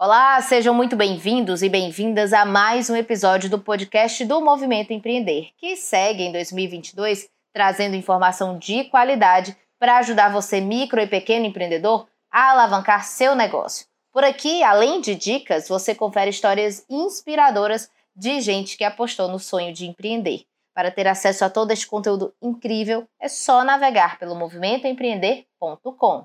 Olá, sejam muito bem-vindos e bem-vindas a mais um episódio do podcast do Movimento Empreender, que segue em 2022 trazendo informação de qualidade para ajudar você, micro e pequeno empreendedor, a alavancar seu negócio. Por aqui, além de dicas, você confere histórias inspiradoras de gente que apostou no sonho de empreender. Para ter acesso a todo este conteúdo incrível, é só navegar pelo movimentoempreender.com.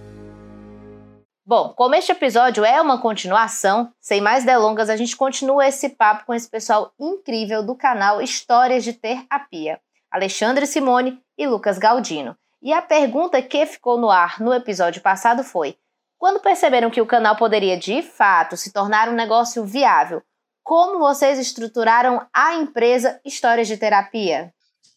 Bom, como este episódio é uma continuação, sem mais delongas, a gente continua esse papo com esse pessoal incrível do canal Histórias de Terapia, Alexandre Simone e Lucas Galdino. E a pergunta que ficou no ar no episódio passado foi: quando perceberam que o canal poderia de fato se tornar um negócio viável, como vocês estruturaram a empresa Histórias de Terapia?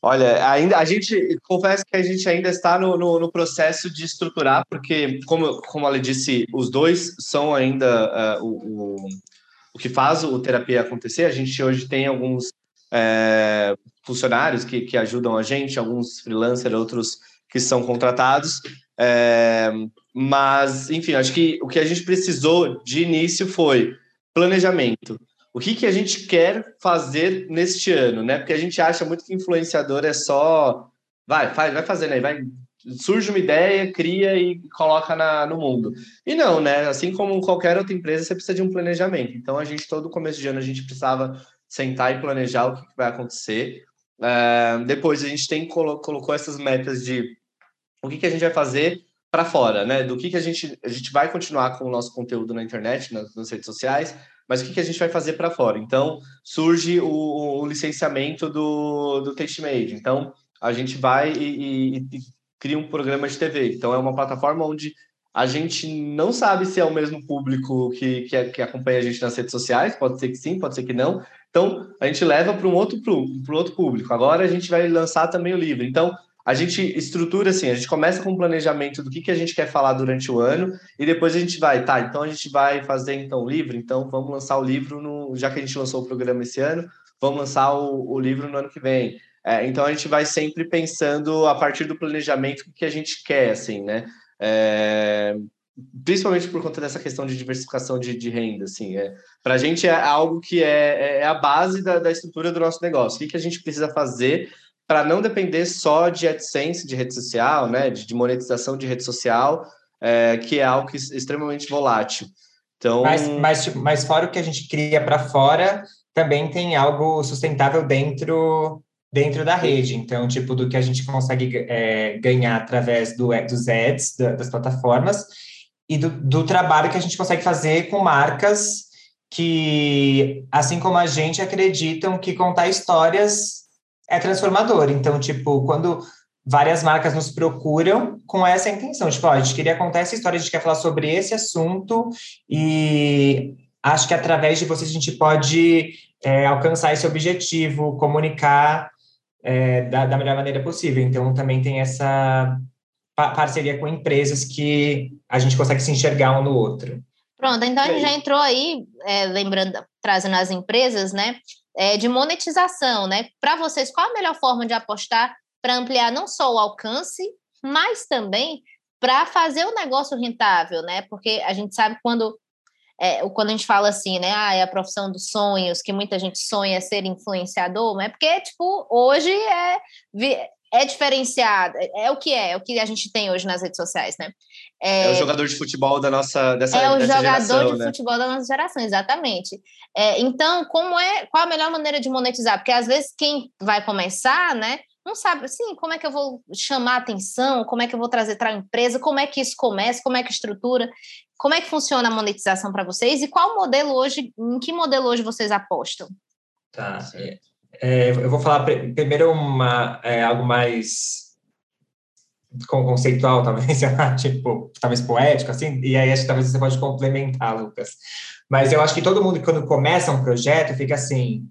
Olha, ainda a gente confesso que a gente ainda está no, no, no processo de estruturar, porque, como, como ela disse, os dois são ainda uh, o, o, o, que faz o terapia acontecer. A gente hoje tem alguns é, funcionários que, que ajudam a gente, alguns freelancers, outros que são contratados. É, mas, enfim, acho que o que a gente precisou de início foi planejamento o que, que a gente quer fazer neste ano, né? Porque a gente acha muito que influenciador é só vai, faz, vai fazendo aí, vai surge uma ideia, cria e coloca na, no mundo. E não, né? Assim como qualquer outra empresa, você precisa de um planejamento. Então a gente todo começo de ano a gente precisava sentar e planejar o que, que vai acontecer. Uh, depois a gente tem colo colocou essas metas de o que, que a gente vai fazer para fora, né? Do que, que a gente a gente vai continuar com o nosso conteúdo na internet, nas, nas redes sociais mas o que, que a gente vai fazer para fora? Então, surge o, o, licenciamento do, do TasteMade. Então, a gente vai e, e, e, cria um programa de TV. Então, é uma plataforma onde a gente não sabe se é o mesmo público que, que, que acompanha a gente nas redes sociais, pode ser que sim, pode ser que não. Então, a gente leva para um outro, um outro público. Agora, a gente vai lançar também o livro. Então, a gente estrutura assim, a gente começa com um planejamento do que, que a gente quer falar durante o ano e depois a gente vai, tá, então a gente vai fazer então o livro, então vamos lançar o livro no, já que a gente lançou o programa esse ano, vamos lançar o, o livro no ano que vem. É, então a gente vai sempre pensando a partir do planejamento o que a gente quer, assim, né? É, principalmente por conta dessa questão de diversificação de, de renda, assim, é, para a gente é algo que é, é a base da, da estrutura do nosso negócio. O que, que a gente precisa fazer para não depender só de AdSense de rede social, né, de, monetização de rede social, é, que é algo que, extremamente volátil. Então, mas, mas, mas fora o que a gente cria para fora, também tem algo sustentável dentro dentro da rede. Então, tipo, do que a gente consegue é, ganhar através do, dos ads, da, das plataformas, e do, do trabalho que a gente consegue fazer com marcas que, assim como a gente, acreditam que contar histórias é transformador. Então, tipo, quando várias marcas nos procuram com essa intenção, tipo, ó, a gente queria contar essa história, a gente quer falar sobre esse assunto e acho que através de vocês a gente pode é, alcançar esse objetivo, comunicar é, da, da, melhor maneira possível. Então, também tem essa parceria com empresas que a gente consegue se enxergar um no outro. Pronto, então a gente já entrou aí, é, lembrando, trazendo as empresas, né? É, de monetização, né? Para vocês, qual a melhor forma de apostar para ampliar não só o alcance, mas também para fazer o negócio rentável, né? Porque a gente sabe quando é, quando a gente fala assim, né? Ah, é a profissão dos sonhos, que muita gente sonha ser influenciador, mas é porque, tipo, hoje é, é diferenciado, é, é, o que é, é o que a gente tem hoje nas redes sociais, né? É, é o jogador de futebol da nossa dessa É o dessa jogador geração, de né? futebol da nossa geração, exatamente. É, então, como é, qual a melhor maneira de monetizar? Porque às vezes quem vai começar, né, não sabe assim, como é que eu vou chamar atenção, como é que eu vou trazer para a empresa, como é que isso começa, como é que estrutura, como é que funciona a monetização para vocês e qual modelo hoje, em que modelo hoje vocês apostam? Tá. É, eu vou falar primeiro uma, é, algo mais conceitual, talvez, tipo, talvez poético, assim, e aí acho que talvez você pode complementar, Lucas. Mas eu acho que todo mundo, quando começa um projeto, fica assim,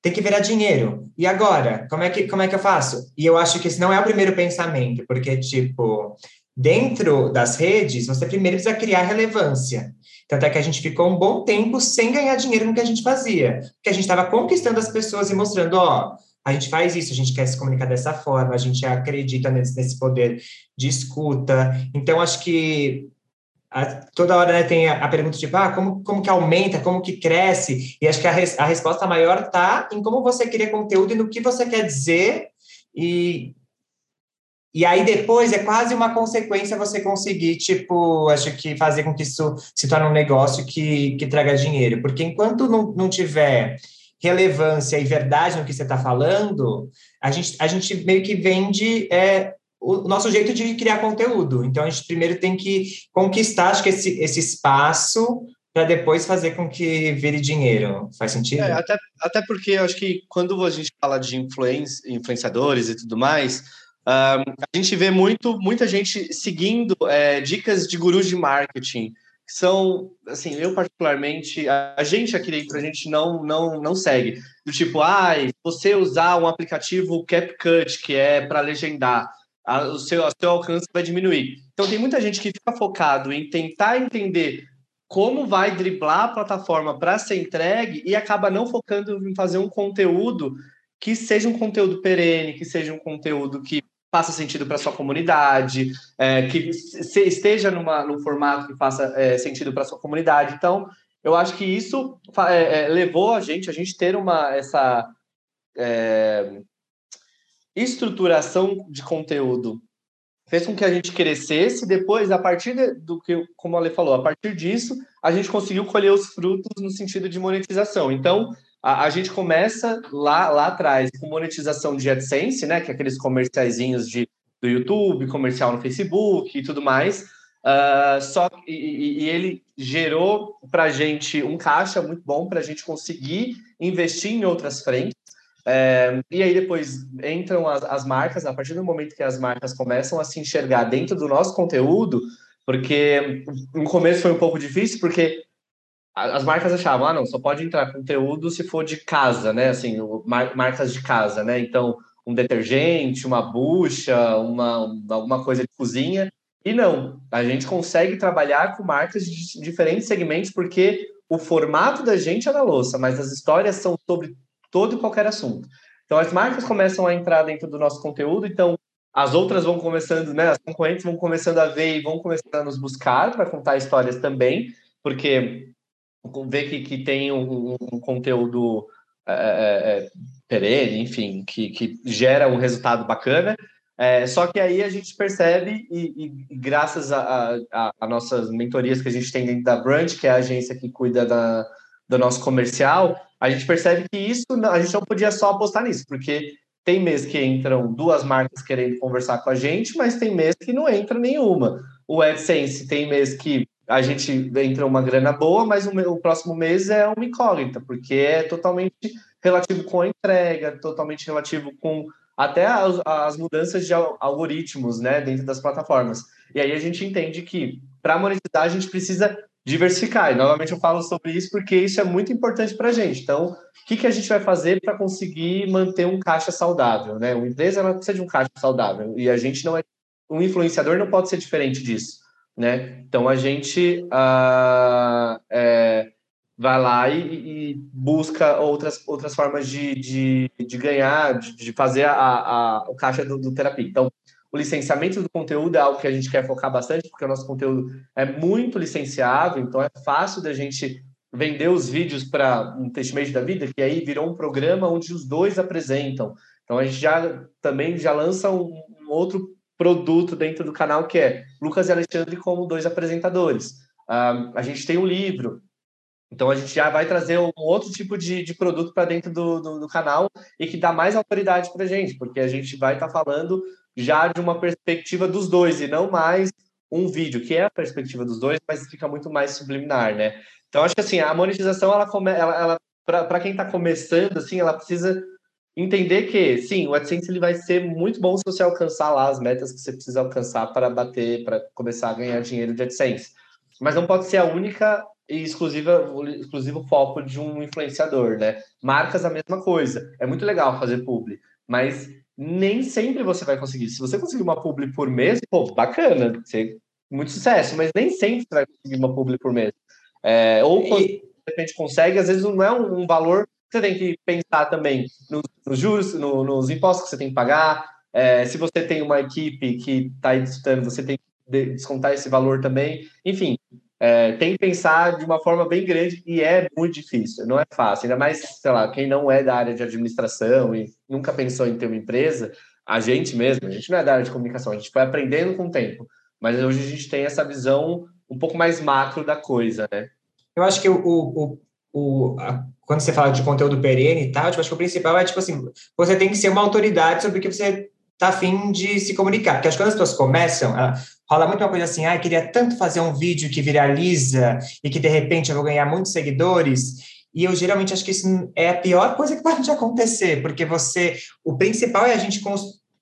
tem que virar dinheiro. E agora? Como é que, como é que eu faço? E eu acho que esse não é o primeiro pensamento, porque, tipo, dentro das redes, você primeiro precisa criar relevância. Tanto é que a gente ficou um bom tempo sem ganhar dinheiro no que a gente fazia, porque a gente estava conquistando as pessoas e mostrando, ó, a gente faz isso, a gente quer se comunicar dessa forma, a gente acredita nesse, nesse poder de escuta. Então, acho que a, toda hora né, tem a, a, pergunta tipo, ah, como, como que aumenta, como que cresce? E acho que a, res, a resposta maior está em como você cria conteúdo e no que você quer dizer. E, e aí depois é quase uma consequência você conseguir, tipo, acho que fazer com que isso se torne um negócio que, que traga dinheiro. Porque enquanto não, não tiver relevância e verdade no que você está falando, a gente, a gente meio que vende é, o nosso jeito de criar conteúdo. Então, a gente primeiro tem que conquistar, acho que esse, esse espaço para depois fazer com que vire dinheiro. Faz sentido? É, até, até porque eu acho que quando a gente fala de influenciadores e tudo mais, um, a gente vê muito, muita gente seguindo é, dicas de gurus de marketing, que são, assim, eu particularmente, a, a, gente aqui dentro, a gente não, não, não segue. Do tipo, ah, você usar um aplicativo CapCut, que é para legendar, a, o, seu, o seu alcance vai diminuir. Então, tem muita gente que fica focado em tentar entender como vai driblar a plataforma para ser entregue e acaba não focando em fazer um conteúdo que seja um conteúdo perene, que seja um conteúdo que faça sentido para sua comunidade, é, que esteja numa, num formato que faça é, sentido para sua comunidade. Então, eu acho que isso é, é, levou a gente, a gente ter uma essa é, estruturação de conteúdo fez com que a gente crescesse. Depois, a partir de, do que, como a Ale falou, a partir disso, a gente conseguiu colher os frutos no sentido de monetização. Então, a, a, gente começa lá, lá atrás com monetização de AdSense, né? Que é aqueles comerciaizinhos de, do YouTube, comercial no Facebook e tudo mais. Uh, só e, e, ele gerou para a gente um caixa muito bom para a gente conseguir investir em outras frentes. É, e aí depois entram as, as marcas, a partir do momento que as marcas começam a se enxergar dentro do nosso conteúdo, porque no começo foi um pouco difícil, porque as marcas achavam, ah, não, só pode entrar conteúdo se for de casa, né? Assim, marcas de casa, né? Então, um detergente, uma bucha, uma, alguma coisa de cozinha. E não, a gente consegue trabalhar com marcas de diferentes segmentos, porque o formato da gente é da louça, mas as histórias são sobre todo e qualquer assunto. Então, as marcas começam a entrar dentro do nosso conteúdo, então as outras vão começando, né? As concorrentes vão começando a ver e vão começando a nos buscar para contar histórias também, porque ver que, que tem um, um conteúdo é, é, é, perene, enfim, que, que gera um resultado bacana. É, só que aí a gente percebe, e, e graças a, a, a, nossas mentorias que a gente tem dentro da Brand, que é a agência que cuida da, do nosso comercial, a gente percebe que isso a gente não podia só apostar nisso, porque tem mês que entram duas marcas querendo conversar com a gente, mas tem mês que não entra nenhuma. O AdSense tem mês que a gente entra uma grana boa, mas o, o, próximo mês é uma incógnita, porque é totalmente relativo com a entrega, totalmente relativo com até as, as mudanças de algoritmos né, dentro das plataformas. E aí a gente entende que para monetizar a gente precisa diversificar. E novamente eu falo sobre isso porque isso é muito importante para a gente. Então, o que, que a gente vai fazer para conseguir manter um caixa saudável? Né? Uma empresa ela precisa de um caixa saudável e a gente não é. Um influenciador não pode ser diferente disso né? Então a gente uh, é, vai lá e, e, busca outras, outras formas de, de, de ganhar, de, de fazer a, a, o caixa do, do terapia. Então, o licenciamento do conteúdo é algo que a gente quer focar bastante, porque o nosso conteúdo é muito licenciável, então é fácil da gente vender os vídeos para um testmate da vida, que aí virou um programa onde os dois apresentam. Então a gente já também já lança um, um outro produto dentro do canal, que é Lucas e Alexandre como dois apresentadores. Uh, a gente tem um livro, então a gente já vai trazer um outro tipo de, de produto para dentro do, do, do, canal e que dá mais autoridade para a gente, porque a gente vai estar tá falando já de uma perspectiva dos dois e não mais um vídeo, que é a perspectiva dos dois, mas fica muito mais subliminar, né? Então acho que assim, a monetização, ela, come, ela, ela para quem está começando, assim, ela precisa entender que, sim, o AdSense ele vai ser muito bom se você alcançar lá as metas que você precisa alcançar para bater, para começar a ganhar dinheiro de AdSense. Mas não pode ser a única e exclusiva, exclusivo foco de um influenciador, né? Marcas a mesma coisa. É muito legal fazer publi, mas nem sempre você vai conseguir. Se você conseguir uma publi por mês, pô, bacana, você, muito sucesso, mas nem sempre você vai conseguir uma publi por mês. É, ou e... de repente consegue, às vezes não é um valor você tem que pensar também nos, nos juros, no, nos impostos que você tem que pagar. É, se você tem uma equipe que está aí disputando, você tem que descontar esse valor também. Enfim, é, tem que pensar de uma forma bem grande e é muito difícil, não é fácil. Ainda mais, sei lá, quem não é da área de administração e nunca pensou em ter uma empresa, a gente mesmo, a gente não é da área de comunicação, a gente foi aprendendo com o tempo. Mas hoje a gente tem essa visão um pouco mais macro da coisa, né? Eu acho que o, o, o, a, quando você fala de conteúdo perene e tal, tipo, acho que o principal é, tipo assim, você tem que ser uma autoridade sobre o que você tá afim de se comunicar. Porque acho que quando as pessoas começam, ela, rola muito uma coisa assim, ah, queria tanto fazer um vídeo que viraliza e que, de repente, eu vou ganhar muitos seguidores, e eu geralmente acho que isso é a pior coisa que pode acontecer, porque você, o principal é a gente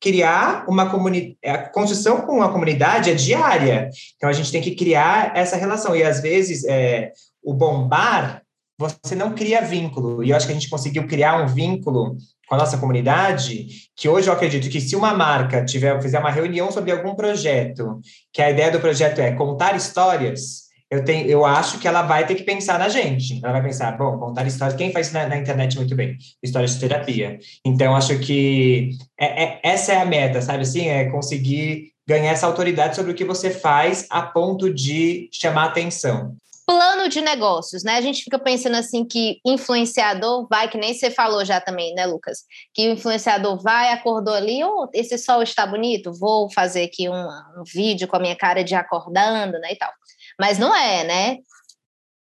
criar uma comunidade, a construção com a comunidade é diária, então a gente tem que criar essa relação, e às vezes é, o bombar você não cria vínculo. E eu acho que a gente conseguiu criar um vínculo com a nossa comunidade, que hoje eu acredito que se uma marca tiver fizer uma reunião sobre algum projeto, que a ideia do projeto é contar histórias, eu tenho, eu acho que ela vai ter que pensar na gente. Ela vai pensar, bom, contar histórias, quem faz na, na internet muito bem? Histórias de terapia. Então, acho que é, é, essa é a meta, sabe assim? É conseguir ganhar essa autoridade sobre o que você faz a ponto de chamar atenção plano de negócios, né? A gente fica pensando assim que influenciador vai, que nem você falou já também, né, Lucas? Que o influenciador vai, acordou ali, oh, esse sol está bonito, vou fazer aqui um, um vídeo com a minha cara de acordando, né, e tal. Mas não é, né?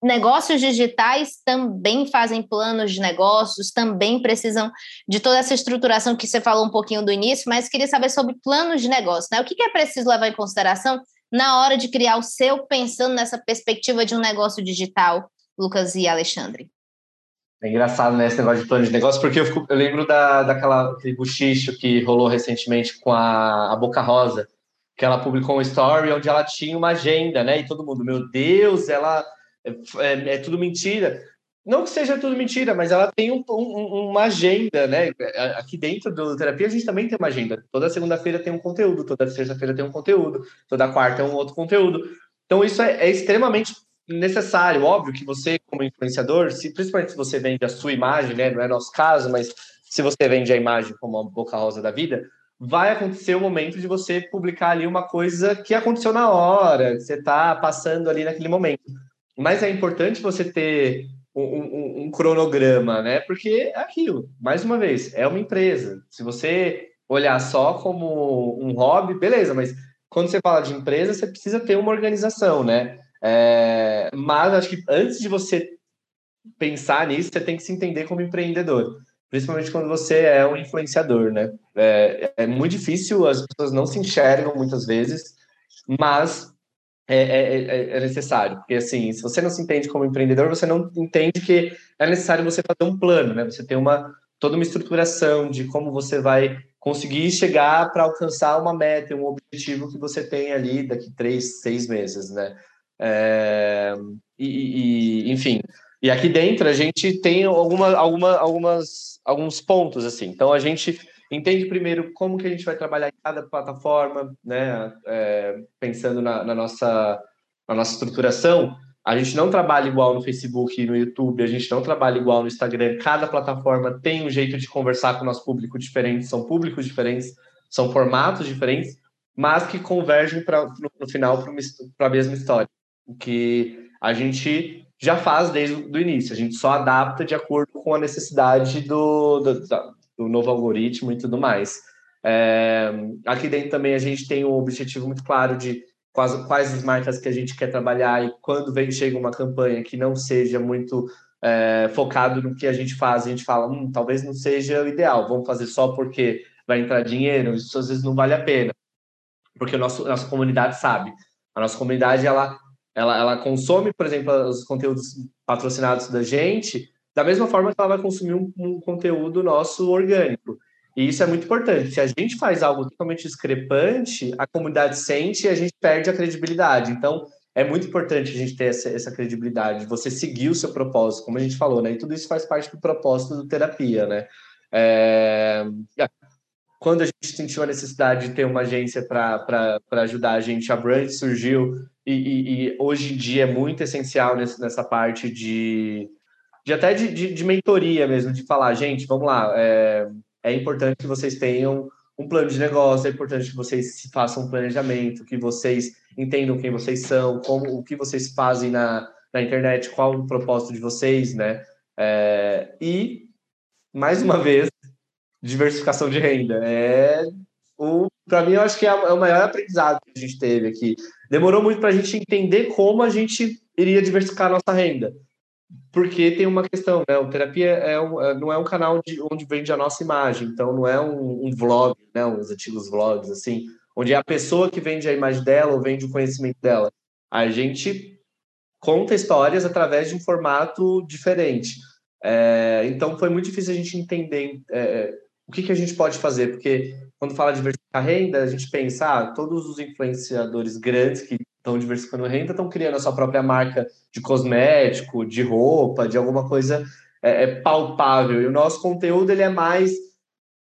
Negócios digitais também fazem planos de negócios, também precisam de toda essa estruturação que você falou um pouquinho do início, mas queria saber sobre planos de negócio, né? O que é preciso levar em consideração na hora de criar o seu, pensando nessa perspectiva de um negócio digital, Lucas e Alexandre? É engraçado, né, esse negócio de plano de negócio, porque eu, fico, eu lembro da, daquela, buchicho que rolou recentemente com a, a Boca Rosa, que ela publicou um story onde ela tinha uma agenda, né, e todo mundo, meu Deus, ela é, é, é tudo mentira. Não que seja tudo mentira, mas ela tem um, um, uma agenda, né? Aqui dentro do terapia a gente também tem uma agenda. Toda segunda-feira tem um conteúdo, toda terça-feira tem um conteúdo, toda quarta é um outro conteúdo. Então isso é, é extremamente necessário. Óbvio que você, como influenciador, se, principalmente se você vende a sua imagem, né? Não é nosso caso, mas se você vende a imagem como a boca rosa da vida, vai acontecer o momento de você publicar ali uma coisa que aconteceu na hora, que você está passando ali naquele momento. Mas é importante você ter um, um, cronograma, né? Porque é aquilo, mais uma vez, é uma empresa. Se você olhar só como um hobby, beleza, mas quando você fala de empresa, você precisa ter uma organização, né? É, mas acho que antes de você pensar nisso, você tem que se entender como empreendedor, principalmente quando você é um influenciador, né? É, é muito difícil, as pessoas não se enxergam muitas vezes, mas é, é, é, é, necessário. Porque, assim, se você não se entende como empreendedor, você não entende que é necessário você fazer um plano, né? Você tem uma, toda uma estruturação de como você vai conseguir chegar para alcançar uma meta, um objetivo que você tem ali daqui três, seis meses, né? É, e, e, enfim, e aqui dentro a gente tem alguma, alguma, algumas, alguns pontos, assim. Então, a gente entende primeiro como que a gente vai trabalhar em cada plataforma, né? É, pensando na, na, nossa, na nossa estruturação, a gente não trabalha igual no Facebook no YouTube, a gente não trabalha igual no Instagram. Cada plataforma tem um jeito de conversar com o nosso público diferente, são públicos diferentes, são formatos diferentes, mas que convergem pra, no, no final para a mesma história. O que a gente já faz desde o início, a gente só adapta de acordo com a necessidade do, do, do novo algoritmo e tudo mais. É, aqui dentro também a gente tem um objetivo muito claro de quais, quais as marcas que a gente quer trabalhar e quando vem chega uma campanha que não seja muito é, focado no que a gente faz, a gente fala, hum, talvez não seja o ideal, vamos fazer só porque vai entrar dinheiro, isso às vezes não vale a pena, porque a nossa comunidade sabe. A nossa comunidade, ela, ela, ela consome, por exemplo, os conteúdos patrocinados da gente, da mesma forma que ela vai consumir um, um conteúdo nosso orgânico. E isso é muito importante. Se a gente faz algo totalmente discrepante, a comunidade sente e a gente perde a credibilidade. Então, é muito importante a gente ter essa, essa, credibilidade, você seguir o seu propósito, como a gente falou, né? E tudo isso faz parte do propósito do terapia, né? É... Quando a gente sentiu a necessidade de ter uma agência para ajudar a gente, a Brand surgiu e, e, e, hoje em dia é muito essencial nessa parte de, de até de, de, de, mentoria mesmo, de falar, gente, vamos lá, é, é importante que vocês tenham um plano de negócio, é importante que vocês façam um planejamento, que vocês entendam quem vocês são, como o que vocês fazem na, na internet, qual o propósito de vocês, né? É, e, mais uma vez, diversificação de renda. É o para mim, eu acho que é, é o maior aprendizado que a gente teve aqui. Demorou muito para a gente entender como a gente iria diversificar a nossa renda porque tem uma questão, né? O terapia é um, é, não é um canal de, onde vende a nossa imagem, então não é um, um vlog, né? Uns antigos vlogs, assim, onde é a pessoa que vende a imagem dela ou vende o conhecimento dela. A gente conta histórias através de um formato diferente. É, então foi muito difícil a gente entender é, o que, que a gente pode fazer, porque quando fala de diversificar renda, a gente pensa, ah, todos os influenciadores grandes que estão diversificando renda, estão criando a sua própria marca de cosmético, de roupa, de alguma coisa é, é, palpável. E o nosso conteúdo ele é mais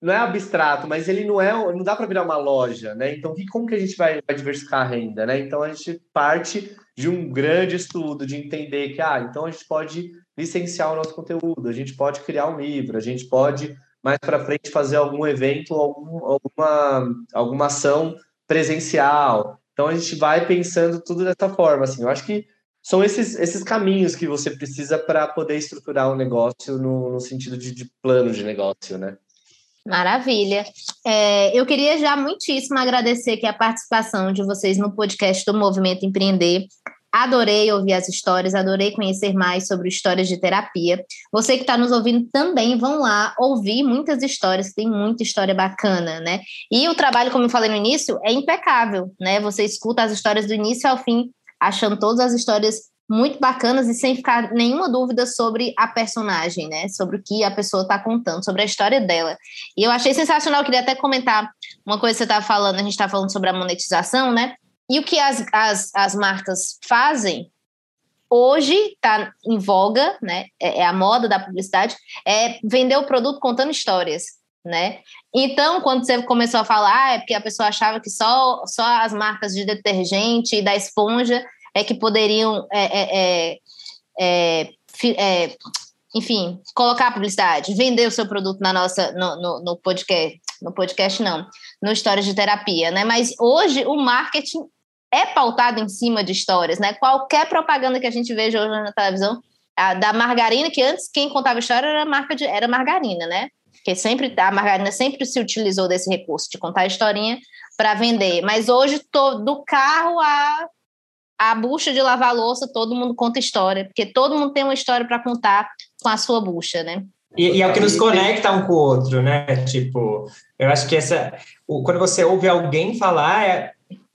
não é abstrato, mas ele não é, não dá para virar uma loja, né? Então, que, como que a gente vai, vai, diversificar a renda, né? Então, a gente parte de um grande estudo, de entender que, ah, então a gente pode licenciar o nosso conteúdo, a gente pode criar um livro, a gente pode mais para frente fazer algum evento, algum, alguma, alguma ação presencial. Então a gente vai pensando tudo dessa forma, assim. Eu acho que são esses, esses caminhos que você precisa para poder estruturar um negócio no, no sentido de, de, plano de negócio, né? Maravilha. É, eu queria já muitíssimo agradecer aqui a participação de vocês no podcast do Movimento Empreender. Adorei ouvir as histórias, adorei conhecer mais sobre histórias de terapia. Você que está nos ouvindo também, vão lá ouvir muitas histórias, tem muita história bacana, né? E o trabalho, como eu falei no início, é impecável, né? Você escuta as histórias do início ao fim, achando todas as histórias muito bacanas e sem ficar nenhuma dúvida sobre a personagem, né? Sobre o que a pessoa está contando, sobre a história dela. E eu achei sensacional, eu queria até comentar uma coisa que você estava falando, a gente está falando sobre a monetização, né? E o que as, as, as marcas fazem hoje está em voga, né? É, é, a moda da publicidade, é vender o produto contando histórias, né? Então, quando você começou a falar, é porque a pessoa achava que só, só as marcas de detergente e da esponja é que poderiam, é, é, é, é enfim, colocar a publicidade, vender o seu produto na nossa, no, no, no podcast, no podcast não, no Histórias de Terapia, né? Mas hoje o marketing é pautado em cima de histórias, né? Qualquer propaganda que a gente veja hoje na televisão, a da margarina, que antes quem contava história era marca de, era margarina, né? Porque sempre a margarina sempre se utilizou desse recurso de contar a historinha para vender. Mas hoje tô, do carro a a bucha de lavar louça, todo mundo conta história, porque todo mundo tem uma história para contar com a sua bucha, né? E, e, é o que nos conecta um com o outro, né? Tipo, eu acho que essa. O, quando você ouve alguém falar, é,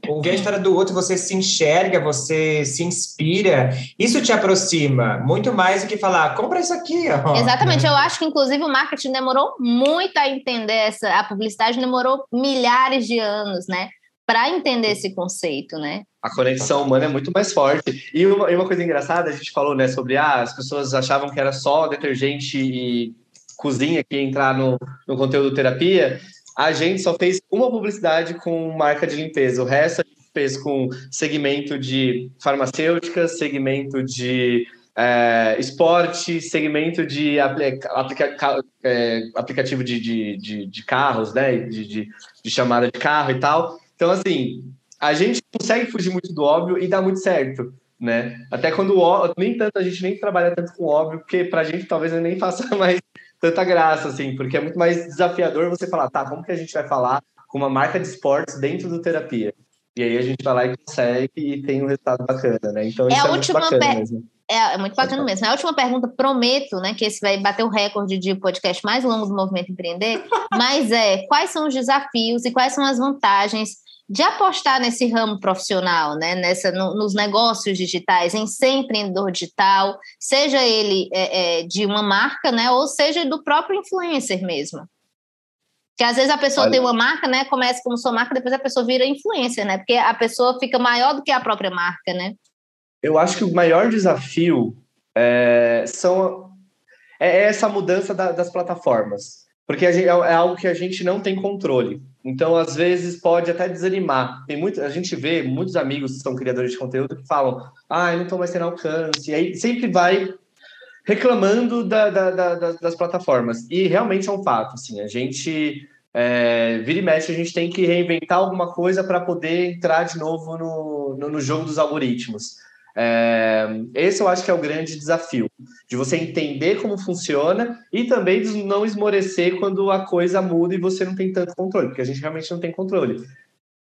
ouvir a história do outro, você se enxerga, você se inspira, isso te aproxima muito mais do que falar, compra isso aqui. Ó. Exatamente, eu acho que inclusive o marketing demorou muito a entender essa, a publicidade demorou milhares de anos, né? Para entender esse conceito, né? A conexão humana é muito mais forte. E uma, e uma coisa engraçada, a gente falou, né, sobre ah, as pessoas achavam que era só detergente e cozinha que ia entrar no, no conteúdo terapia, a gente só fez uma publicidade com marca de limpeza. O resto a gente fez com segmento de farmacêuticas, segmento de é, esporte, segmento de aplica, aplica, é, aplicativo de, de, de, de, carros, né? De, de, de chamada de carro e tal. Então, assim, a gente consegue fugir muito do óbvio e dá muito certo, né? Até quando o nem tanto a gente nem trabalha tanto com óbvio, porque para a gente talvez nem faça mais tanta graça, assim, porque é muito mais desafiador você falar, tá, como que a gente vai falar com uma marca de esportes dentro do terapia? E aí a gente vai lá e consegue e tem um resultado bacana, né? Então é isso é, muito bacana mesmo. É, é, muito bacana mesmo. A última pergunta, prometo, né, que esse vai bater o recorde de podcast mais longo do Movimento Empreender, mas é, quais são os desafios e quais são as vantagens de apostar nesse ramo profissional, né? Nessa, no, nos negócios digitais, em ser empreendedor digital, seja ele é, é, de uma marca, né? Ou seja do próprio influencer mesmo. Porque às vezes a pessoa Olha. tem uma marca, né? Começa como sua marca, depois a pessoa vira influencer, né? Porque a pessoa fica maior do que a própria marca, né? Eu acho que o maior desafio é, são é essa mudança da, das plataformas, porque gente, é, é algo que a gente não tem controle. Então, às vezes, pode até desanimar. Tem muito, a gente vê muitos amigos que são criadores de conteúdo que falam: ah, eu não estou mais tendo alcance. E aí sempre vai reclamando da, da, da, das plataformas. E realmente é um fato. Assim, a gente é, vira e mexe, a gente tem que reinventar alguma coisa para poder entrar de novo no, no, no jogo dos algoritmos. É, esse eu acho que é o grande desafio, de você entender como funciona e também de não esmorecer quando a coisa muda e você não tem tanto controle, porque a gente realmente não tem controle.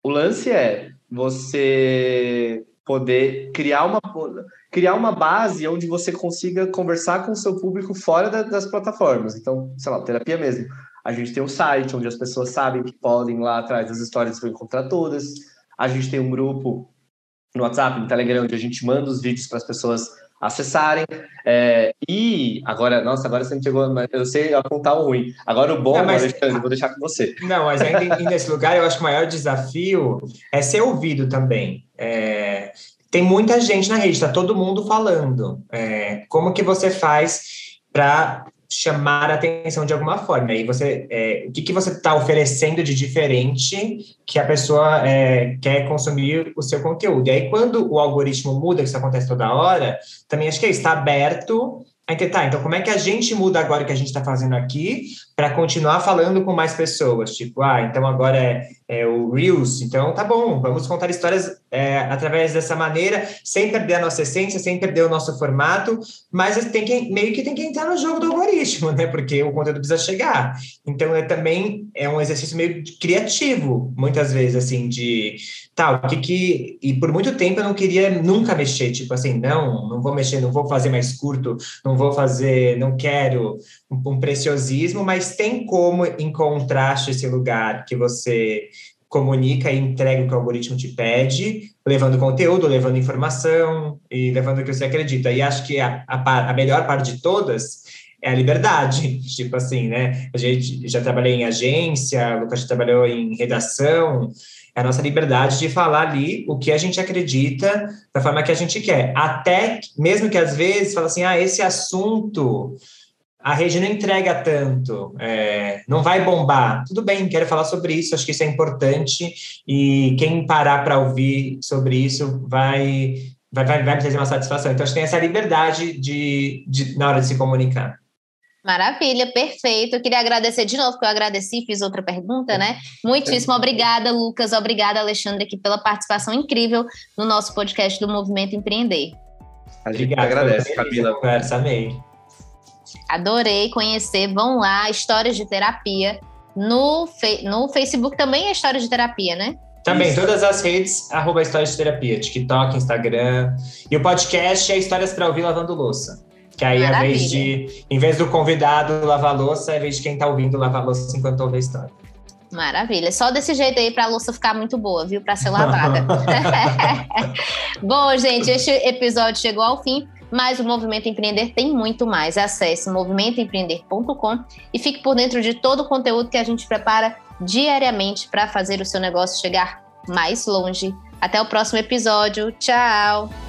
O lance é você poder criar uma, criar uma base onde você consiga conversar com o seu público fora da, das plataformas. Então, sei lá, terapia mesmo. A gente tem um site onde as pessoas sabem que podem lá atrás das histórias vão encontrar todas. A gente tem um grupo no WhatsApp, no Telegram, onde a gente manda os vídeos para as pessoas acessarem. É, e agora, nossa, agora você me pegou, eu sei apontar o ruim. Agora o bom, não, mas, Alexandre, vou deixar com você. Não, mas ainda nesse lugar, eu acho que o maior desafio é ser ouvido também. É, tem muita gente na rede, está todo mundo falando. É, como que você faz para chamar a atenção de alguma forma. E você, é, o que, que você está oferecendo de diferente que a pessoa é, quer consumir o seu conteúdo? E aí, quando o algoritmo muda, isso acontece toda hora, também acho que é, está aberto a tá, então como é que a gente muda agora o que a gente está fazendo aqui para continuar falando com mais pessoas? Tipo, ah, então agora é, é, o Reels, então tá bom, vamos contar histórias é, através dessa maneira, sem perder a nossa essência, sem perder o nosso formato, mas tem que, meio que tem que entrar no jogo do algoritmo, né? Porque o conteúdo precisa chegar. Então é também é um exercício meio criativo, muitas vezes, assim, de tal, tá, o que que. E por muito tempo eu não queria nunca mexer, tipo assim, não, não vou mexer, não vou fazer mais curto, não vou fazer, não quero um, um preciosismo, mas tem como encontrar esse lugar que você comunica e entrega o que o algoritmo te pede, levando conteúdo, levando informação e levando o que você acredita. E acho que a, a, a melhor parte de todas é a liberdade, tipo assim, né? A gente já trabalhei em agência, o Lucas já trabalhou em redação, é a nossa liberdade de falar ali o que a gente acredita da forma que a gente quer. Até, mesmo que às vezes fala assim, ah, esse assunto a rede não entrega tanto, é, não vai bombar. Tudo bem, quero falar sobre isso, acho que isso é importante e quem parar para ouvir sobre isso vai, vai, vai, vai me trazer uma satisfação. Então, acho que tem essa liberdade de, de, na hora de se comunicar. Maravilha, perfeito. Eu queria agradecer de novo, porque eu agradeci, fiz outra pergunta, né? Muitíssimo obrigada, Lucas. Obrigada, Alexandre, aqui pela participação incrível no nosso podcast do Movimento Empreender. A gente Obrigado, agradece, Camila. Conversa, amei. Adorei conhecer. Vão lá, Histórias de Terapia. No, no Facebook também é Histórias de Terapia, né? Também, Isso. todas as redes, arroba Histórias de Terapia, TikTok, Instagram. E o podcast é Histórias para Ouvir Lavando Louça. Que aí, a vez de, em vez do convidado lavar louça, é vez de quem está ouvindo lavar louça enquanto ouve a história. Maravilha. Só desse jeito aí para a louça ficar muito boa, viu? Para ser lavada. Bom, gente, este episódio chegou ao fim. Mas o Movimento Empreender tem muito mais. Acesse movimentoempreender.com e fique por dentro de todo o conteúdo que a gente prepara diariamente para fazer o seu negócio chegar mais longe. Até o próximo episódio. Tchau!